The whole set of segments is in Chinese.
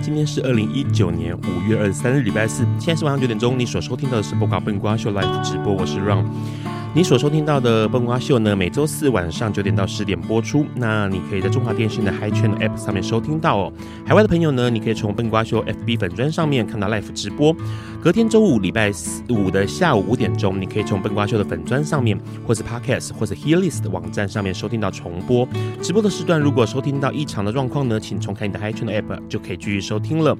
今天是二零一九年五月二十三日，礼拜四。现在是晚上九点钟。你所收听到的是播瓜笨瓜秀 Live 直播，我是 Ron。你所收听到的笨瓜秀呢，每周四晚上九点到十点播出。那你可以在中华电信的 HiChannel App 上面收听到哦。海外的朋友呢，你可以从笨瓜秀 FB 粉砖上面看到 Live 直播。隔天周五礼拜五的下午五点钟，你可以从笨瓜秀的粉砖上面，或是 Podcast 或是 Hearlist 的网站上面收听到重播。直播的时段如果收听到异常的状况呢，请重开你的 HiChannel App 就可以继续收听了。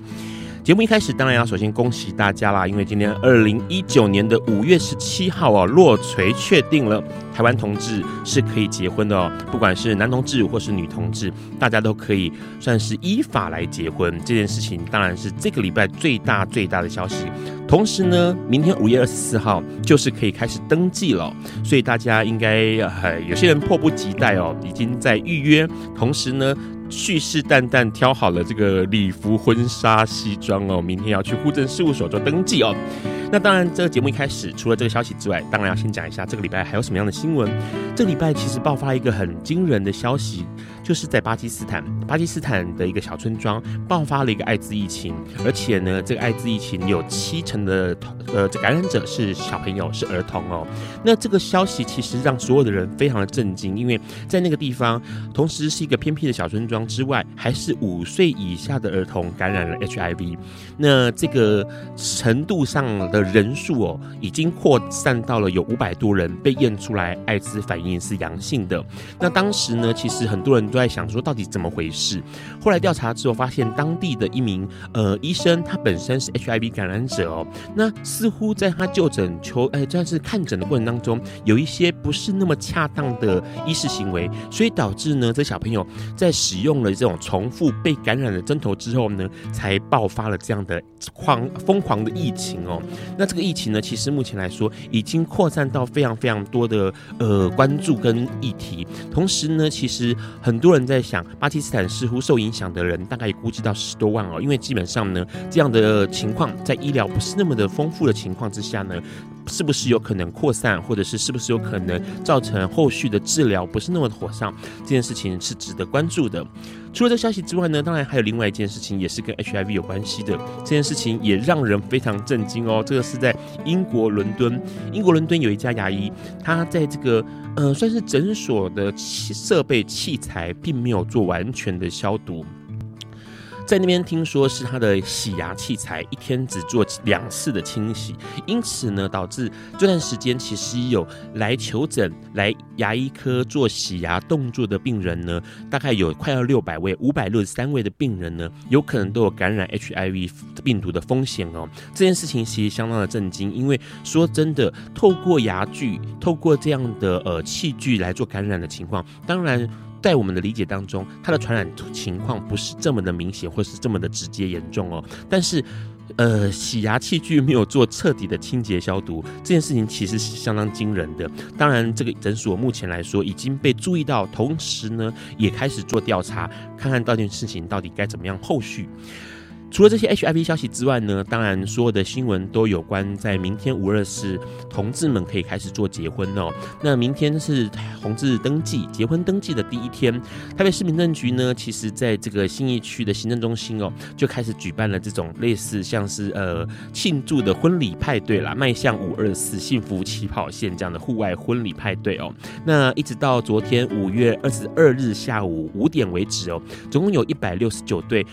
节目一开始，当然要首先恭喜大家啦，因为今天二零一九年的五月十七号啊，落锤确定了，台湾同志是可以结婚的哦，不管是男同志或是女同志，大家都可以算是依法来结婚。这件事情当然是这个礼拜最大最大的消息。同时呢，明天五月二十四号就是可以开始登记了，所以大家应该呃有些人迫不及待哦，已经在预约。同时呢。蓄势待旦挑好了这个礼服、婚纱、西装哦，明天要去户政事务所做登记哦。那当然，这个节目一开始，除了这个消息之外，当然要先讲一下这个礼拜还有什么样的新闻。这礼拜其实爆发一个很惊人的消息，就是在巴基斯坦，巴基斯坦的一个小村庄爆发了一个艾滋疫情，而且呢，这个艾滋疫情有七成的呃感染者是小朋友，是儿童哦。那这个消息其实让所有的人非常的震惊，因为在那个地方，同时是一个偏僻的小村庄之外，还是五岁以下的儿童感染了 HIV。那这个程度上的。人数哦，已经扩散到了有五百多人被验出来艾滋反应是阳性的。那当时呢，其实很多人都在想说，到底怎么回事？后来调查之后，发现当地的一名呃医生，他本身是 HIV 感染者哦。那似乎在他就诊求哎，这样是看诊的过程当中，有一些不是那么恰当的医事行为，所以导致呢，这小朋友在使用了这种重复被感染的针头之后呢，才爆发了这样的狂疯狂的疫情哦。那这个疫情呢，其实目前来说已经扩散到非常非常多的呃关注跟议题。同时呢，其实很多人在想，巴基斯坦似乎受影响的人大概估计到十多万哦。因为基本上呢，这样的情况在医疗不是那么的丰富的情况之下呢，是不是有可能扩散，或者是是不是有可能造成后续的治疗不是那么的妥当？这件事情是值得关注的。除了这个消息之外呢，当然还有另外一件事情，也是跟 HIV 有关系的。这件事情也让人非常震惊哦。这个是在英国伦敦，英国伦敦有一家牙医，他在这个呃算是诊所的设备器材，并没有做完全的消毒。在那边听说是他的洗牙器材一天只做两次的清洗，因此呢，导致这段时间其实有来求诊来牙医科做洗牙动作的病人呢，大概有快要六百位，五百六十三位的病人呢，有可能都有感染 HIV 病毒的风险哦。这件事情其实相当的震惊，因为说真的，透过牙具，透过这样的呃器具来做感染的情况，当然。在我们的理解当中，它的传染情况不是这么的明显，或是这么的直接严重哦。但是，呃，洗牙器具没有做彻底的清洁消毒，这件事情其实是相当惊人的。当然，这个诊所目前来说已经被注意到，同时呢，也开始做调查，看看到件事情到底该怎么样后续。除了这些 HIV 消息之外呢，当然所有的新闻都有关，在明天五二四，同志们可以开始做结婚哦。那明天是同志登记结婚登记的第一天，台北市民政局呢，其实在这个信义区的行政中心哦，就开始举办了这种类似像是呃庆祝的婚礼派对啦，迈向五二四幸福起跑线这样的户外婚礼派对哦。那一直到昨天五月二十二日下午五点为止哦，总共有一百六十九对。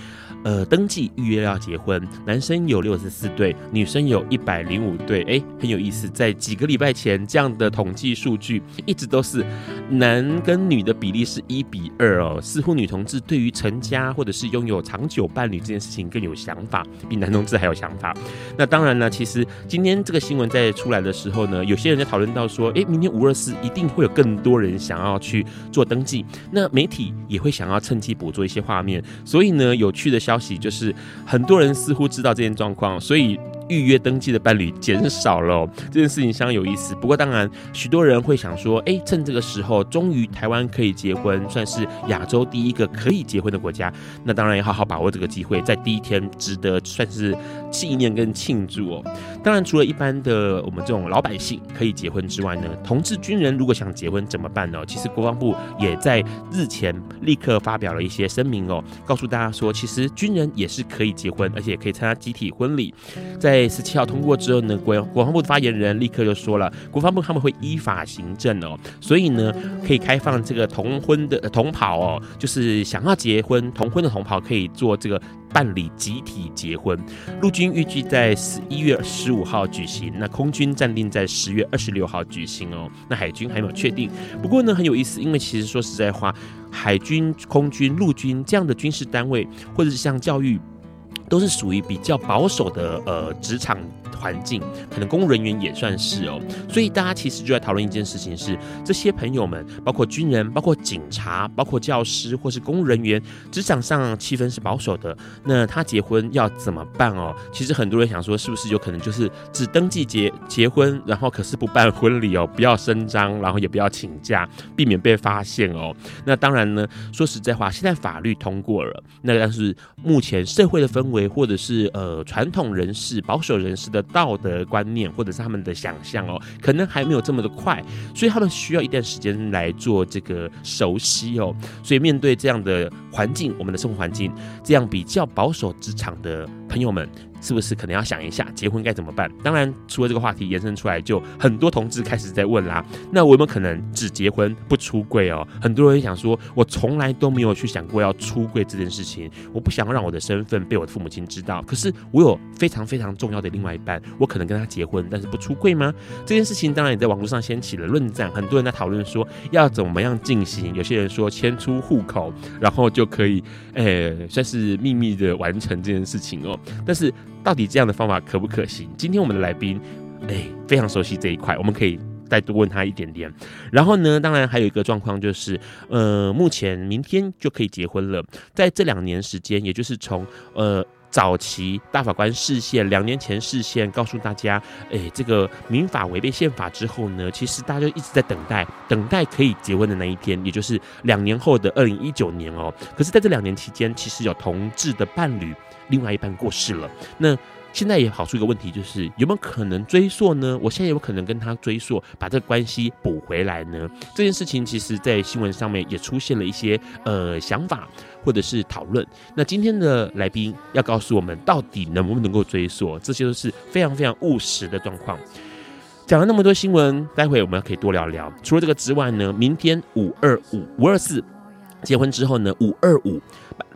呃登记预约要结婚，男生有六十四对，女生有一百零五对，哎，很有意思。在几个礼拜前，这样的统计数据一直都是男跟女的比例是一比二哦，似乎女同志对于成家或者是拥有长久伴侣这件事情更有想法，比男同志还有想法。那当然呢，其实今天这个新闻在出来的时候呢，有些人在讨论到说，哎，明天五二四一定会有更多人想要去做登记，那媒体也会想要趁机捕捉一些画面。所以呢，有趣的消息就是，很多人似乎知道这件状况，所以。预约登记的伴侣减少了，这件事情相当有意思。不过，当然，许多人会想说，哎，趁这个时候，终于台湾可以结婚，算是亚洲第一个可以结婚的国家。那当然要好好把握这个机会，在第一天值得算是纪念跟庆祝哦。当然，除了一般的我们这种老百姓可以结婚之外呢，同志军人如果想结婚怎么办呢？其实国防部也在日前立刻发表了一些声明哦，告诉大家说，其实军人也是可以结婚，而且可以参加集体婚礼。在十七号通过之后呢，国国防部的发言人立刻就说了，国防部他们会依法行政哦，所以呢，可以开放这个同婚的同袍哦，就是想要结婚同婚的同袍可以做这个办理集体结婚。陆军预计在十一月十五号举行，那空军暂定在十月二十六号举行哦，那海军还没有确定。不过呢，很有意思，因为其实说实在话，海军、空军、陆军这样的军事单位，或者是像教育。都是属于比较保守的呃职场环境，可能公务人员也算是哦，所以大家其实就在讨论一件事情是：这些朋友们，包括军人、包括警察、包括教师或是公务人员，职场上气氛是保守的，那他结婚要怎么办哦？其实很多人想说，是不是有可能就是只登记结结婚，然后可是不办婚礼哦，不要声张，然后也不要请假，避免被发现哦。那当然呢，说实在话，现在法律通过了，那但是目前社会的氛围。或者是呃传统人士、保守人士的道德观念，或者是他们的想象哦，可能还没有这么的快，所以他们需要一段时间来做这个熟悉哦。所以面对这样的环境，我们的生活环境，这样比较保守职场的朋友们。是不是可能要想一下结婚该怎么办？当然，除了这个话题延伸出来，就很多同志开始在问啦。那我有没有可能只结婚不出柜哦？很多人想说，我从来都没有去想过要出柜这件事情，我不想让我的身份被我的父母亲知道。可是我有非常非常重要的另外一半，我可能跟他结婚，但是不出柜吗？这件事情当然也在网络上掀起了论战，很多人在讨论说要怎么样进行。有些人说迁出户口，然后就可以，诶、算是秘密的完成这件事情哦。但是。到底这样的方法可不可行？今天我们的来宾，哎，非常熟悉这一块，我们可以再多问他一点点。然后呢，当然还有一个状况就是，呃，目前明天就可以结婚了。在这两年时间，也就是从呃早期大法官释宪，两年前释宪，告诉大家，哎，这个民法违背宪法之后呢，其实大家就一直在等待，等待可以结婚的那一天，也就是两年后的二零一九年哦。可是，在这两年期间，其实有同志的伴侣。另外一半过世了，那现在也跑出一个问题，就是有没有可能追溯呢？我现在有可能跟他追溯，把这个关系补回来呢？这件事情其实，在新闻上面也出现了一些呃想法或者是讨论。那今天的来宾要告诉我们，到底能不能够追溯？这些都是非常非常务实的状况。讲了那么多新闻，待会我们可以多聊聊。除了这个之外呢，明天五二五五二四结婚之后呢，五二五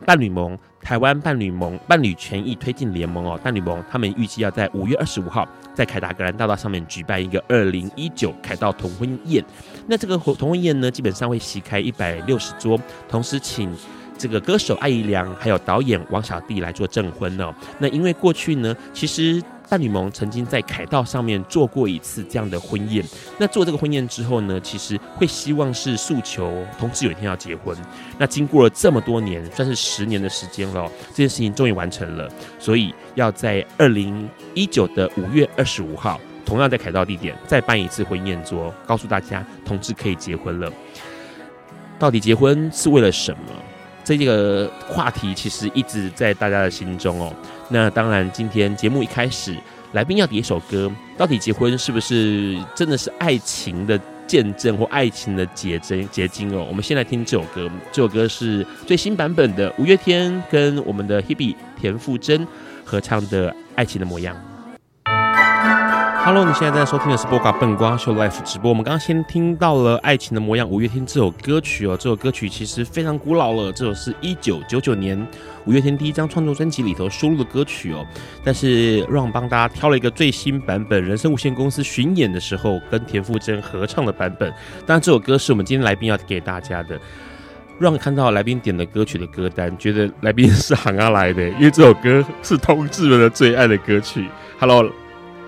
伴侣盟。台湾伴侣盟伴侣权益推进联盟哦，伴侣盟他们预计要在五月二十五号在凯达格兰大道上面举办一个二零一九凯道同婚宴。那这个同婚宴呢，基本上会席开一百六十桌，同时请这个歌手艾怡良还有导演王小弟来做证婚哦。那因为过去呢，其实。大吕蒙曾经在凯道上面做过一次这样的婚宴。那做这个婚宴之后呢，其实会希望是诉求同志有一天要结婚。那经过了这么多年，算是十年的时间了，这件事情终于完成了。所以要在二零一九的五月二十五号，同样在凯道地点再办一次婚宴桌，告诉大家同志可以结婚了。到底结婚是为了什么？这个话题其实一直在大家的心中哦。那当然，今天节目一开始，来宾要点一首歌。到底结婚是不是真的是爱情的见证或爱情的结晶结晶哦？我们先来听这首歌，这首歌是最新版本的五月天跟我们的 Hebe 田馥甄合唱的《爱情的模样》。Hello，你现在在收听的是播客笨瓜秀 Life 直播。我们刚刚先听到了《爱情的模样》五月天这首歌曲哦，这首歌曲其实非常古老了，这首是一九九九年五月天第一张创作专辑里头收录的歌曲哦。但是让帮大家挑了一个最新版本，人生无限公司巡演的时候跟田馥甄合唱的版本。当然，这首歌是我们今天来宾要给大家的。让看到来宾点的歌曲的歌单，觉得来宾是行啊来的，因为这首歌是同志们的最爱的歌曲。Hello。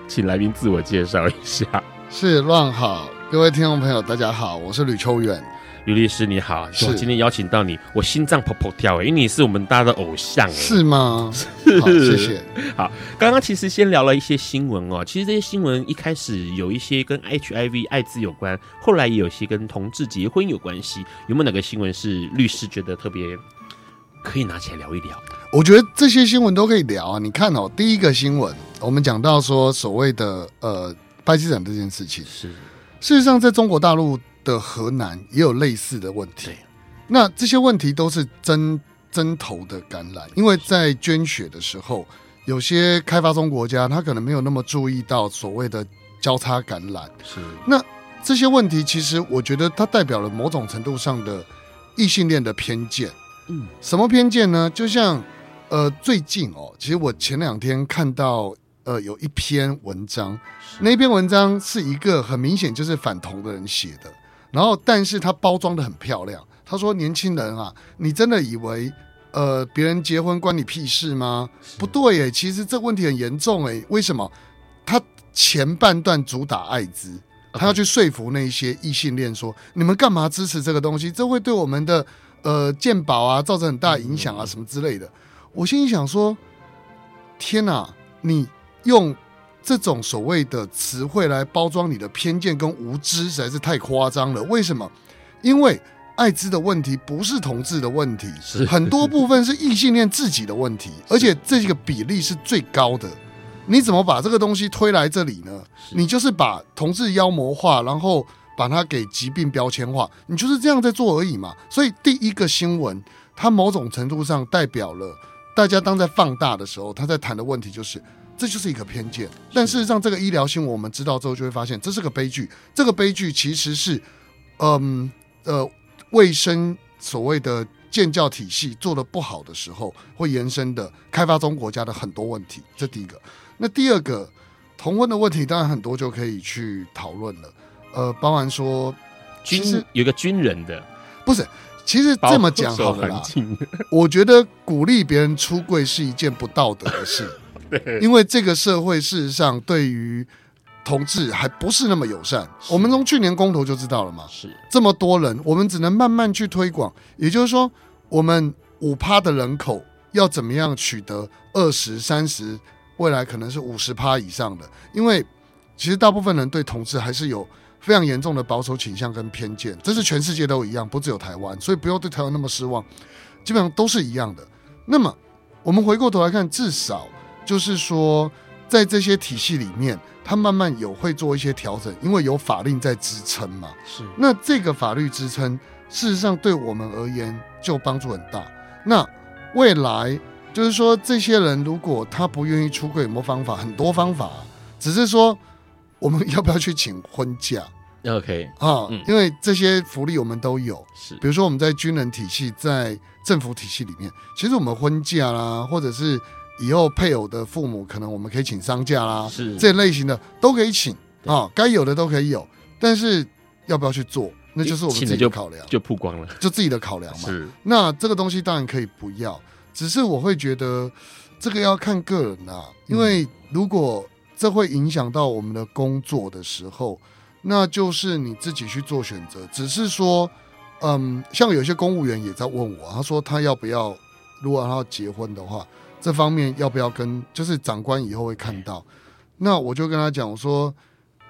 请来宾自我介绍一下。是乱好，各位听众朋友，大家好，我是吕秋远，吕律师你好。是，我今天邀请到你，我心脏砰砰跳，因为你是我们大家的偶像。是吗？是，好，谢谢。好，刚刚其实先聊了一些新闻哦，其实这些新闻一开始有一些跟 HIV 艾滋有关，后来也有些跟同志结婚有关系。有没有哪个新闻是律师觉得特别可以拿起来聊一聊？我觉得这些新闻都可以聊啊！你看哦，第一个新闻，我们讲到说所谓的呃巴基斯坦这件事情，是事实上在中国大陆的河南也有类似的问题。那这些问题都是针针头的感染，因为在捐血的时候，有些开发中国家他可能没有那么注意到所谓的交叉感染。是那这些问题，其实我觉得它代表了某种程度上的异性恋的偏见。嗯，什么偏见呢？就像。呃，最近哦，其实我前两天看到呃有一篇文章，那篇文章是一个很明显就是反同的人写的，然后但是他包装的很漂亮。他说：“年轻人啊，你真的以为呃别人结婚关你屁事吗？不对耶，其实这问题很严重诶。为什么？他前半段主打艾滋，他要去说服那些异性恋说，你们干嘛支持这个东西？这会对我们的呃鉴宝啊造成很大影响啊，什么之类的。”我心里想说：“天哪！你用这种所谓的词汇来包装你的偏见跟无知，实在是太夸张了。为什么？因为艾滋的问题不是同志的问题，很多部分是异性恋自己的问题，而且这个比例是最高的。你怎么把这个东西推来这里呢？你就是把同志妖魔化，然后把它给疾病标签化，你就是这样在做而已嘛。所以第一个新闻，它某种程度上代表了。”大家当在放大的时候，他在谈的问题就是，这就是一个偏见。但事实上，这个医疗新闻我们知道之后，就会发现这是个悲剧。这个悲剧其实是，嗯呃，卫生所谓的建教体系做的不好的时候，会延伸的开发中国家的很多问题。这第一个。那第二个，同婚的问题当然很多就可以去讨论了。呃，包含说，其实有个军人的，不是。其实这么讲好了啦，我觉得鼓励别人出柜是一件不道德的事，因为这个社会事实上对于同志还不是那么友善。我们从去年公投就知道了嘛，是这么多人，我们只能慢慢去推广。也就是说，我们五趴的人口要怎么样取得二十三十，未来可能是五十趴以上的，因为其实大部分人对同志还是有。非常严重的保守倾向跟偏见，这是全世界都一样，不只有台湾，所以不要对台湾那么失望，基本上都是一样的。那么我们回过头来看，至少就是说，在这些体系里面，它慢慢有会做一些调整，因为有法令在支撑嘛。是，那这个法律支撑，事实上对我们而言就帮助很大。那未来就是说，这些人如果他不愿意出柜，有没有方法？很多方法，只是说我们 要不要去请婚假？OK 啊，因为这些福利我们都有，是。比如说我们在军人体系、在政府体系里面，其实我们婚假啦，或者是以后配偶的父母，可能我们可以请丧假啦，是。这类型的都可以请啊，该有的都可以有，但是要不要去做，那就是我们自己的考量，就曝光了，就自己的考量嘛。是。那这个东西当然可以不要，只是我会觉得这个要看个人啊，因为如果这会影响到我们的工作的时候。那就是你自己去做选择，只是说，嗯，像有些公务员也在问我，他说他要不要，如果他要结婚的话，这方面要不要跟，就是长官以后会看到，那我就跟他讲，我说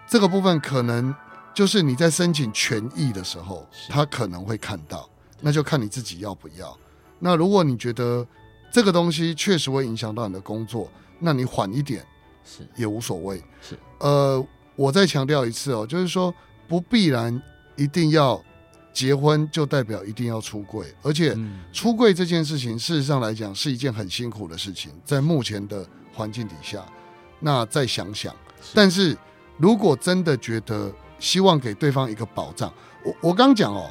这个部分可能就是你在申请权益的时候，他可能会看到，那就看你自己要不要。那如果你觉得这个东西确实会影响到你的工作，那你缓一点是。也无所谓，是。呃。我再强调一次哦，就是说不必然一定要结婚就代表一定要出柜，而且出柜这件事情事实上来讲是一件很辛苦的事情，在目前的环境底下，那再想想，但是如果真的觉得希望给对方一个保障，我我刚讲哦，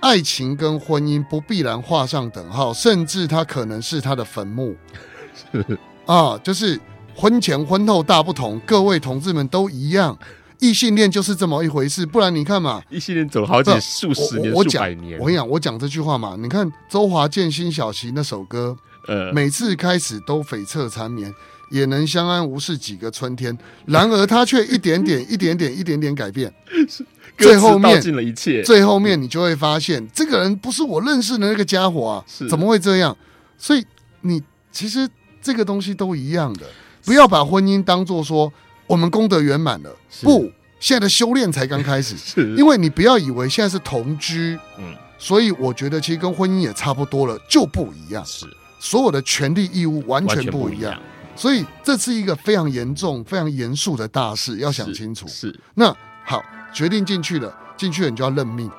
爱情跟婚姻不必然画上等号，甚至它可能是他的坟墓。是。啊，就是婚前婚后大不同，各位同志们都一样。异性恋就是这么一回事，不然你看嘛，异性恋走了好几数十年、数百年。我跟你讲，我讲这句话嘛，你看周华健、辛晓琪那首歌，呃，每次开始都悱恻缠绵，也能相安无事几个春天。然而他却一点点、一点点、一点点改变，最后面尽了一切。最后面你就会发现，这个人不是我认识的那个家伙啊，怎么会这样？所以你其实这个东西都一样的，不要把婚姻当做说。我们功德圆满了，不，现在的修炼才刚开始。是，因为你不要以为现在是同居，嗯，所以我觉得其实跟婚姻也差不多了，就不一样。是，所有的权利义务完全不一样。所以这是一个非常严重、非常严肃的大事，要想清楚。是，那好，决定进去了，进去了你就要认命，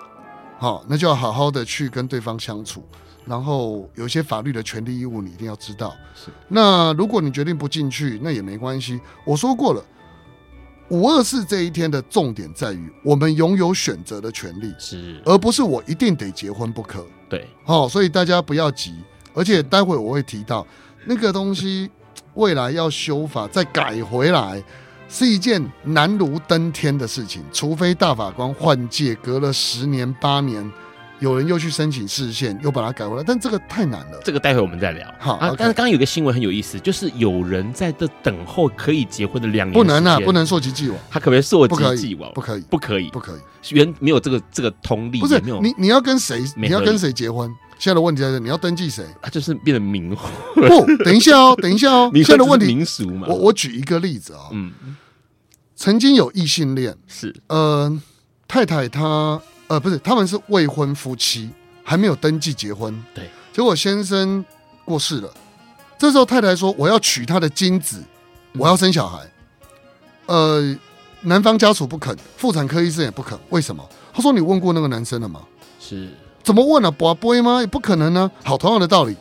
好，那就要好好的去跟对方相处。然后有一些法律的权利义务你一定要知道。是，那如果你决定不进去，那也没关系。我说过了。五二四这一天的重点在于，我们拥有选择的权利，是，而不是我一定得结婚不可。对，好，所以大家不要急，而且待会我会提到那个东西，未来要修法再改回来，是一件难如登天的事情，除非大法官换届，隔了十年八年。有人又去申请视线，又把它改回来，但这个太难了。这个待会我们再聊。好，啊，但是刚刚有个新闻很有意思，就是有人在这等候可以结婚的两年，不能啊，不能溯及既往，他可不可以溯及既往？不可以，不可以，不可以，原没有这个这个通例，不是你你要跟谁？你要跟谁结婚？现在的问题在这，你要登记谁？他就是变成民婚。不，等一下哦，等一下哦，现在的问题民俗嘛。我我举一个例子啊，嗯，曾经有异性恋是，呃，太太她。呃，不是，他们是未婚夫妻，还没有登记结婚。对，结果先生过世了，这时候太太说：“我要取他的精子，我要生小孩。”呃，男方家属不肯，妇产科医生也不肯。为什么？他说：“你问过那个男生了吗？”是，怎么问呢？不不会吗？也不可能呢。好，同样的道理，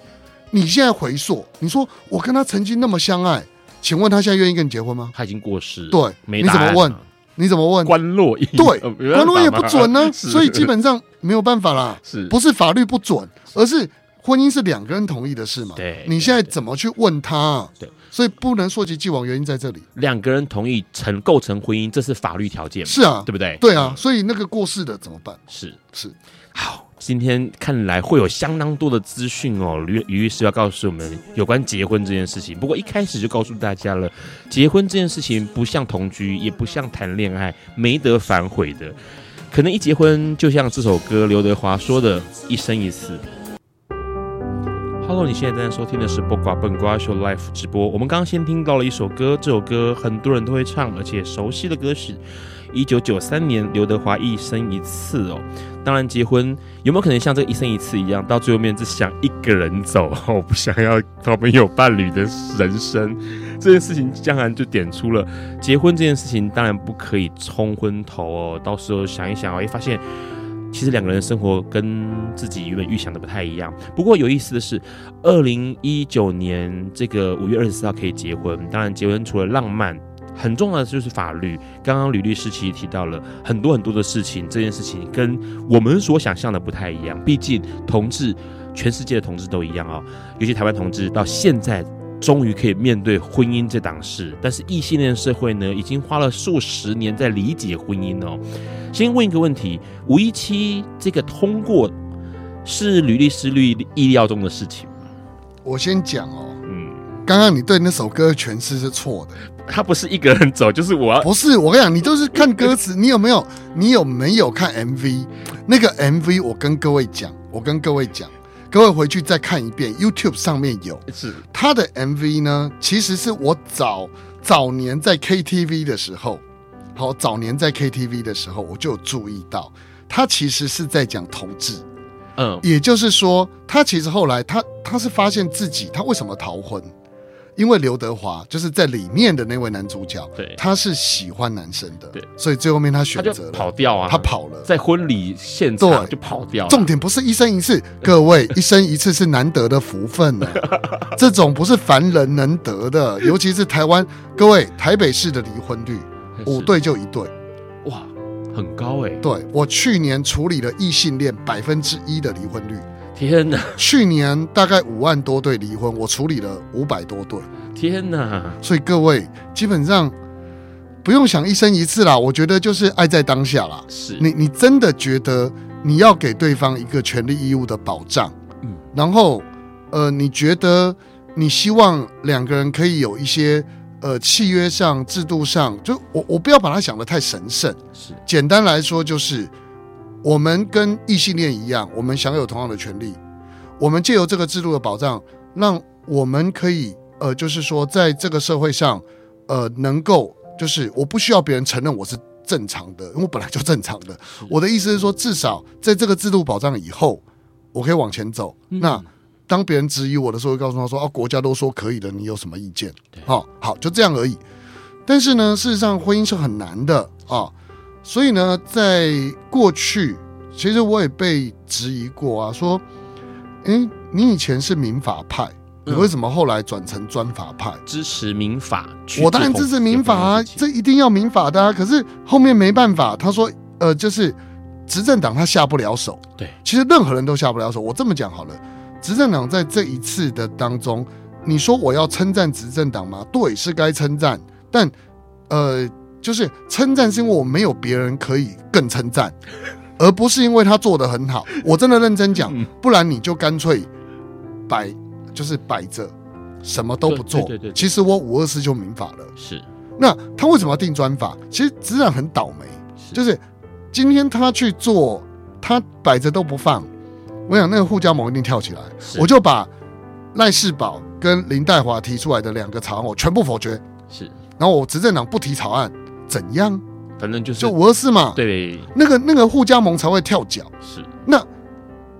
你现在回溯，你说我跟他曾经那么相爱，请问他现在愿意跟你结婚吗？他已经过世，对，你怎么问？你怎么问？关落对，关落也不准 呢，所以基本上没有办法啦。是，不是法律不准，而是婚姻是两个人同意的事嘛。对，你现在怎么去问他？对，所以不能溯及既往，原因在这里。两个人同意成构成婚姻，这是法律条件。是啊，对不对？对啊，所以那个过世的怎么办？是是，好。今天看来会有相当多的资讯哦，于于律师要告诉我们有关结婚这件事情。不过一开始就告诉大家了，结婚这件事情不像同居，也不像谈恋爱，没得反悔的。可能一结婚，就像这首歌刘德华说的“一生一次”。Hello，你现在正在收听的是《播瓜笨瓜秀》Live 直播。我们刚刚先听到了一首歌，这首歌很多人都会唱，而且熟悉的歌是。一九九三年，刘德华一生一次哦。当然，结婚有没有可能像这一生一次一样，到最后面只想一个人走，我不想要他们有伴侣的人生？这件事情当然就点出了结婚这件事情，当然不可以冲昏头哦。到时候想一想哦，会发现其实两个人的生活跟自己原本预想的不太一样。不过有意思的是，二零一九年这个五月二十四号可以结婚。当然，结婚除了浪漫。很重要的就是法律。刚刚吕律师其实提到了很多很多的事情，这件事情跟我们所想象的不太一样。毕竟同志，全世界的同志都一样哦。尤其台湾同志到现在终于可以面对婚姻这档事，但是异性恋社会呢，已经花了数十年在理解婚姻哦。先问一个问题：五一七这个通过是吕律师律意料中的事情吗？我先讲哦，刚刚你对那首歌诠释是错的。他不是一个人走，就是我。不是，我跟你讲，你都是看歌词。你有没有？你有没有看 MV？那个 MV，我跟各位讲，我跟各位讲，各位回去再看一遍，YouTube 上面有。是他的 MV 呢，其实是我早早年在 KTV 的时候，好，早年在 KTV 的时候，我就注意到，他其实是在讲同志。嗯，也就是说，他其实后来他他是发现自己他为什么逃婚？因为刘德华就是在里面的那位男主角，对，他是喜欢男生的，对，所以最后面他选择了跑掉啊，他跑了，在婚礼现场就跑掉。重点不是一生一次，各位一生一次是难得的福分呢，这种不是凡人能得的，尤其是台湾，各位台北市的离婚率五对就一对，哇，很高哎。对，我去年处理了异性恋百分之一的离婚率，天哪！去年大概五万多对离婚，我处理了五百多对，天哪！所以各位基本上不用想一生一次啦，我觉得就是爱在当下啦。是你，你真的觉得你要给对方一个权利义务的保障，嗯，然后呃，你觉得你希望两个人可以有一些。呃，契约上、制度上，就我我不要把它想得太神圣。是，简单来说，就是我们跟异性恋一样，我们享有同样的权利。我们借由这个制度的保障，让我们可以呃，就是说，在这个社会上，呃，能够就是我不需要别人承认我是正常的，因为我本来就正常的。我的意思是说，至少在这个制度保障以后，我可以往前走。嗯、那。当别人质疑我的时候，会告诉他说：“啊，国家都说可以的，你有什么意见？”好，好，就这样而已。但是呢，事实上婚姻是很难的啊。所以呢，在过去，其实我也被质疑过啊，说：“哎，你以前是民法派，你为什么后来转成专法派？支持民法？我当然支持民法啊，这一定要民法的啊。可是后面没办法，他说：呃，就是执政党他下不了手。对，其实任何人都下不了手。我这么讲好了。”执政党在这一次的当中，你说我要称赞执政党吗？对，是该称赞。但，呃，就是称赞是因为我没有别人可以更称赞，而不是因为他做得很好。我真的认真讲，不然你就干脆摆，就是摆着，什么都不做。对对对。其实我五二四就民法了。是。那他为什么要定专法？其实执政很倒霉，就是今天他去做，他摆着都不放。我想那个护家盟一定跳起来，我就把赖世宝跟林黛华提出来的两个草案，我全部否决。是，然后我执政党不提草案，怎样？反正就是就五二四嘛。对，那个那个互加盟才会跳脚。是，那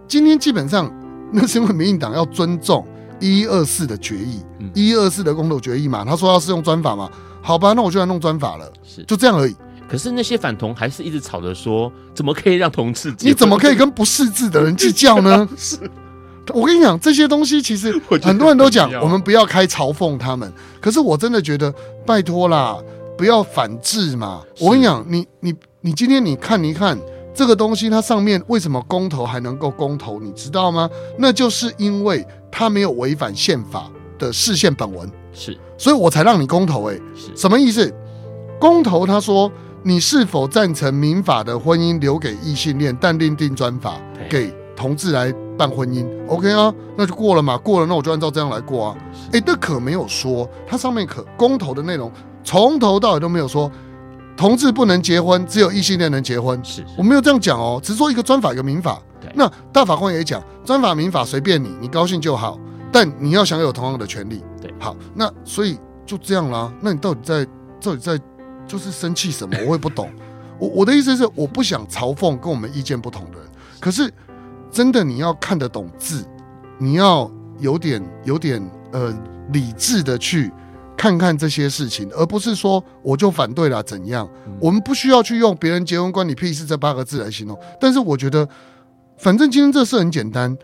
今天基本上那是因为民进党要尊重一一二四的决议，一一二四的公投决议嘛。他说要适用专法嘛，好吧，那我就来弄专法了。是，就这样而已。可是那些反同还是一直吵着说，怎么可以让同志？你怎么可以跟不识字的人计较呢？是，我跟你讲，这些东西其实很多人都讲，我们不要开嘲讽他们。可是我真的觉得，拜托啦，不要反制嘛。我跟你讲，你你你今天你看一看这个东西，它上面为什么公投还能够公投？你知道吗？那就是因为它没有违反宪法的释宪本文，是，所以我才让你公投。哎，是什么意思？公投他说。你是否赞成民法的婚姻留给异性恋，但另定专法给同志来办婚姻？OK 啊，那就过了嘛，过了，那我就按照这样来过啊。哎、欸，那可没有说，它上面可公投的内容从头到尾都没有说同志不能结婚，只有异性恋能结婚。是，是，我没有这样讲哦，只是说一个专法一个民法。那大法官也讲，专法民法随便你，你高兴就好，但你要享有同样的权利。对，好，那所以就这样啦。那你到底在到底在？就是生气什么，我也不懂。我我的意思是，我不想嘲讽跟我们意见不同的人。可是，真的你要看得懂字，你要有点有点呃理智的去看看这些事情，而不是说我就反对了怎样。我们不需要去用别人结婚关你屁事这八个字来形容。但是我觉得，反正今天这事很简单，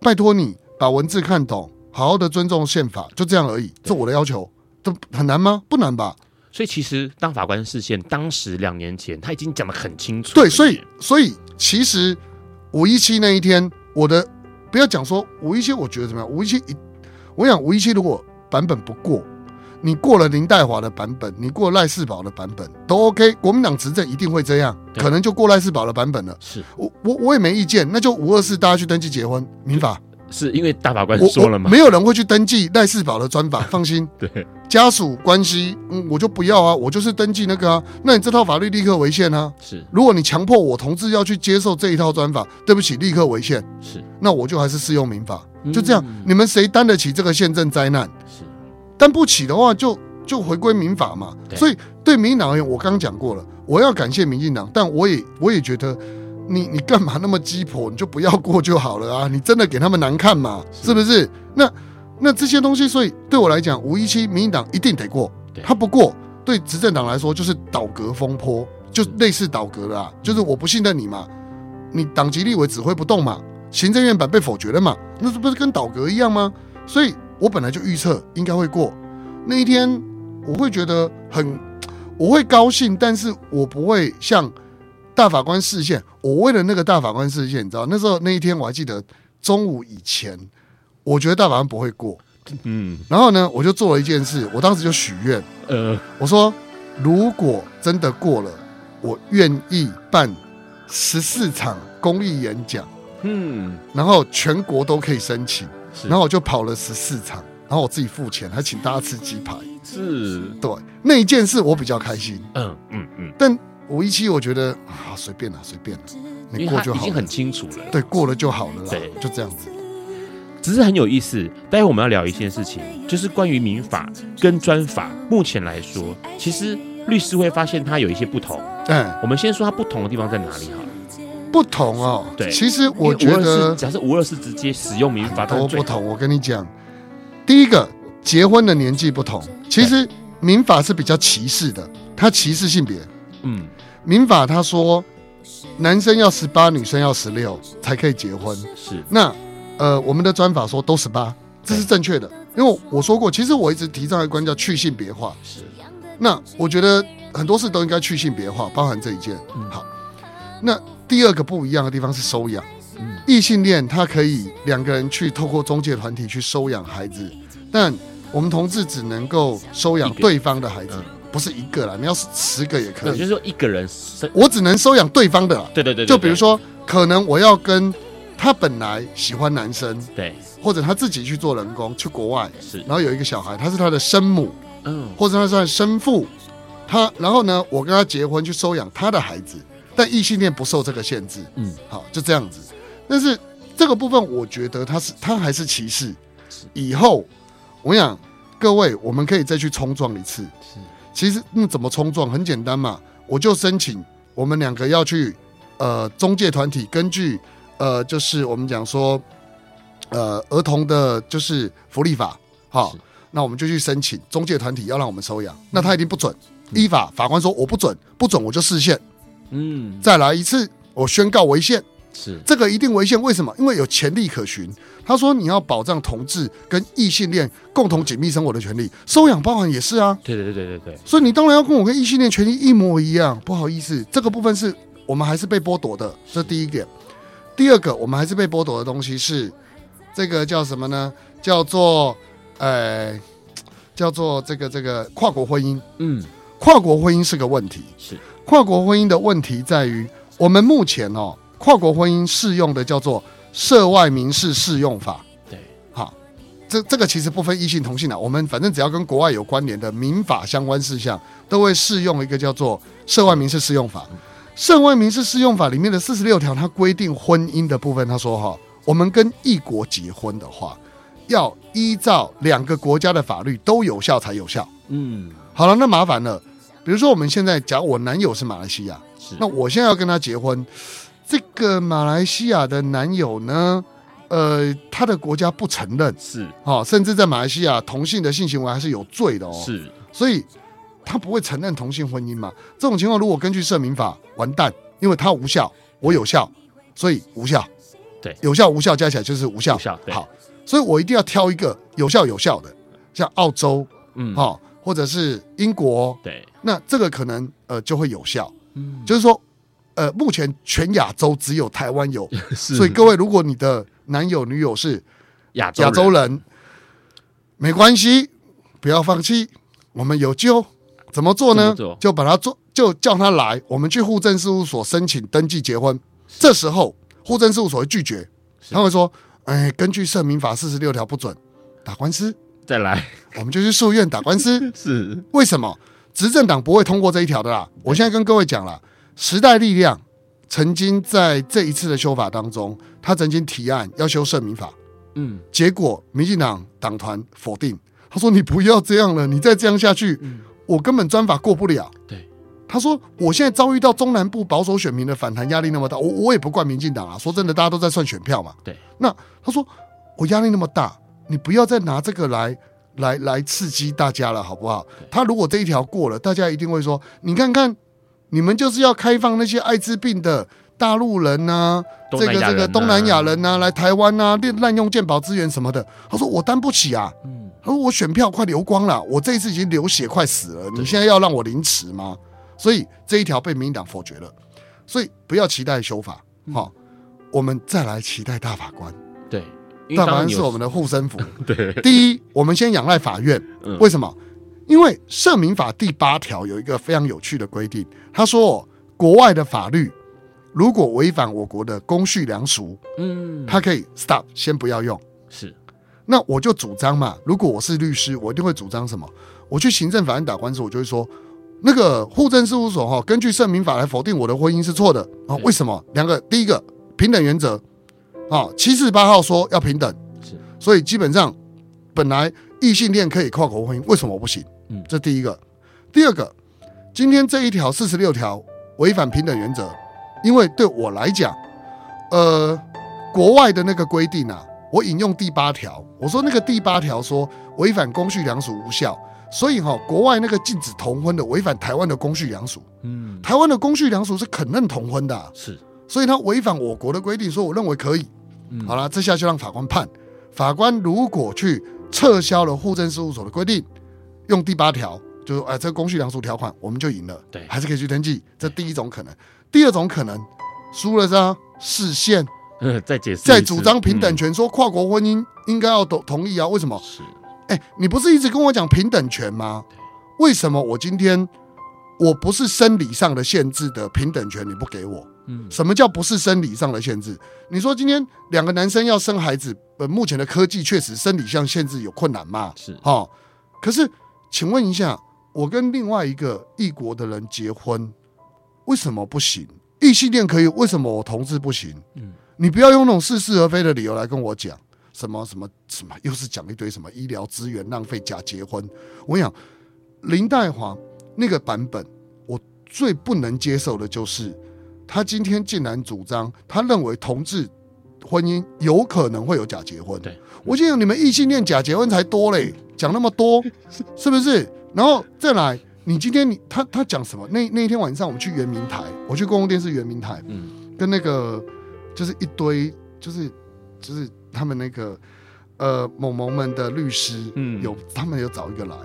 拜托你把文字看懂，好好的尊重宪法，就这样而已。这我的要求，这很难吗？不难吧？所以其实当法官视线，当时两年前他已经讲得很清楚。对，所以所以其实五一七那一天，我的不要讲说五一七，我觉得怎么样？五一七一，我想五一七如果版本不过，你过了林黛华的版本，你过赖世宝的版本都 OK。国民党执政一定会这样，可能就过赖世宝的版本了。是我我我也没意见，那就五二四大家去登记结婚，民法。是因为大法官说了吗？没有人会去登记赖世宝的专法，放心。对家属关系，嗯，我就不要啊，我就是登记那个啊。那你这套法律立刻违宪啊。是，如果你强迫我同志要去接受这一套专法，对不起，立刻违宪。是，那我就还是适用民法，就这样。嗯、你们谁担得起这个宪政灾难？是，担不起的话就，就就回归民法嘛。所以对民进党而言，我刚讲过了，我要感谢民进党，但我也我也觉得。你你干嘛那么鸡婆？你就不要过就好了啊！你真的给他们难看嘛？是不是？那那这些东西，所以对我来讲，五一七民进党一定得过，他不过，对执政党来说就是倒戈风波，就类似倒戈了啊！就是我不信任你嘛，你党籍立委指挥不动嘛，行政院版被否决了嘛，那这不是跟倒戈一样吗？所以我本来就预测应该会过，那一天我会觉得很。我会高兴，但是我不会像大法官视线。我为了那个大法官视线，你知道那时候那一天我还记得中午以前，我觉得大法官不会过。嗯，然后呢，我就做了一件事，我当时就许愿，呃，我说如果真的过了，我愿意办十四场公益演讲，嗯，然后全国都可以申请，然后我就跑了十四场，然后我自己付钱，还请大家吃鸡排，是，对，那一件事我比较开心，嗯嗯嗯，但五一七我觉得啊随便了，随便了，你过就好，已经很清楚了，对，过了就好了啦，对，就这样子。只是很有意思，待会我们要聊一件事情，就是关于民法跟专法。目前来说，其实律师会发现它有一些不同。嗯，我们先说它不同的地方在哪里好了。不同哦，对，其实我觉得，假设无论是直接使用民法，都不同。我跟你讲，第一个结婚的年纪不同，其实民法是比较歧视的，它歧视性别。嗯，民法他说男生要十八，女生要十六才可以结婚。是那。呃，我们的专法说都十八，这是正确的，因为我说过，其实我一直提倡一个观念叫去性别化。是，那我觉得很多事都应该去性别化，包含这一件。嗯，好。那第二个不一样的地方是收养，嗯，异性恋他可以两个人去透过中介团体去收养孩子，但我们同志只能够收养对方的孩子，不是一个啦，你要是十个也可以。就是说一个人，我只能收养对方的。对对对，就比如说，可能我要跟。他本来喜欢男生，对，或者他自己去做人工去国外，是，然后有一个小孩，他是他的生母，嗯，或者他是他的生父，他，然后呢，我跟他结婚去收养他的孩子，但异性恋不受这个限制，嗯，好，就这样子。但是这个部分，我觉得他是他还是歧视。以后我想各位，我们可以再去冲撞一次。是，其实那怎么冲撞？很简单嘛，我就申请我们两个要去呃中介团体根据。呃，就是我们讲说，呃，儿童的就是福利法，好，那我们就去申请中介团体要让我们收养，嗯、那他一定不准，嗯、依法法官说我不准，不准我就释宪，嗯，再来一次，我宣告违宪，是这个一定违宪，为什么？因为有潜力可循，他说你要保障同志跟异性恋共同紧密生活的权利，收养包含也是啊，对对对对对，所以你当然要跟我跟异性恋权利一模一样，不好意思，这个部分是我们还是被剥夺的，这是第一点。第二个，我们还是被剥夺的东西是这个叫什么呢？叫做呃，叫做这个这个跨国婚姻。嗯，跨国婚姻是个问题。是跨国婚姻的问题在于，我们目前哦，跨国婚姻适用的叫做涉外民事适用法。对，好，这这个其实不分异性同性的，我们反正只要跟国外有关联的民法相关事项，都会适用一个叫做涉外民事适用法。涉外民事适用法里面的四十六条，它规定婚姻的部分，他说哈，我们跟异国结婚的话，要依照两个国家的法律都有效才有效。嗯，好了，那麻烦了。比如说我们现在，假如我男友是马来西亚，是那我现在要跟他结婚，这个马来西亚的男友呢，呃，他的国家不承认，是啊，甚至在马来西亚同性的性行为还是有罪的哦。是，所以。他不会承认同性婚姻嘛？这种情况如果根据社民法，完蛋，因为他无效，我有效，所以无效。对，有效无效加起来就是无效。无效，好，所以我一定要挑一个有效有效的，像澳洲，嗯，哈，或者是英国，对，那这个可能呃就会有效。嗯，就是说，呃，目前全亚洲只有台湾有，所以各位，如果你的男友女友是亚洲亚洲人，没关系，不要放弃，我们有救。怎么做呢？做就把他做，就叫他来，我们去户政事务所申请登记结婚。是这时候户政事务所会拒绝，是他会说：“哎，根据社民法四十六条不准打官司，再来，我们就去诉愿打官司。”是为什么？执政党不会通过这一条的啦。我现在跟各位讲了，时代力量曾经在这一次的修法当中，他曾经提案要修社民法，嗯，结果民进党党团否定，他说：“你不要这样了，你再这样下去。嗯”我根本专法过不了。对，他说我现在遭遇到中南部保守选民的反弹压力那么大，我我也不怪民进党啊。说真的，大家都在算选票嘛。对，那他说我压力那么大，你不要再拿这个来来来刺激大家了，好不好？他如果这一条过了，大家一定会说，你看看，你们就是要开放那些艾滋病的大陆人呐、啊，这个这个东南亚人呐、啊，来台湾呐，滥滥用健保资源什么的。他说我担不起啊。嗯。他说我选票快流光了，我这一次已经流血快死了，你现在要让我凌迟吗？所以这一条被民进党否决了。所以不要期待修法，好、嗯，我们再来期待大法官。对，大法官是我们的护身符。对，第一，我们先仰赖法院。为什么？因为社民法第八条有一个非常有趣的规定，他说，国外的法律如果违反我国的公序良俗，嗯，他可以 stop，先不要用。是，那我就主张嘛，如果我是律师，我一定会主张什么？我去行政法院打官司，我就会说。那个户政事务所哈，根据社民法来否定我的婚姻是错的啊？为什么？两个，第一个平等原则啊，七四八号说要平等，是，所以基本上本来异性恋可以跨国婚姻，为什么不行？嗯，这第一个。第二个，今天这一条四十六条违反平等原则，因为对我来讲，呃，国外的那个规定啊，我引用第八条，我说那个第八条说违反公序良俗无效。所以哈，国外那个禁止同婚的，违反台湾的公序良俗。嗯，台湾的公序良俗是肯认同婚的，啊，是，所以他违反我国的规定，说我认为可以。嗯，好了，这下就让法官判。法官如果去撤销了户政事务所的规定，用第八条，就是哎，这个公序良俗条款，我们就赢了。对，还是可以去登记。这第一种可能。第二种可能，输了是释宪，嗯，再解释，在主张平等权，说跨国婚姻应该要同同意啊？为什么？是。哎，你不是一直跟我讲平等权吗？为什么我今天我不是生理上的限制的平等权你不给我？嗯，什么叫不是生理上的限制？你说今天两个男生要生孩子，呃，目前的科技确实生理上限制有困难嘛？是，哈。可是，请问一下，我跟另外一个异国的人结婚，为什么不行？异性恋可以，为什么我同志不行？嗯，你不要用那种似是而非的理由来跟我讲。什么什么什么，又是讲一堆什么医疗资源浪费假结婚。我想，林岱樺那个版本，我最不能接受的就是他今天竟然主张，他认为同志婚姻有可能会有假结婚。对，我记得你们异性恋假结婚才多嘞，讲那么多，是不是？然后再来，你今天你他他讲什么？那那一天晚上我们去圆明台，我去公共电视圆明台，嗯，跟那个就是一堆就是就是。他们那个呃，某某们的律师，嗯，有他们有找一个来。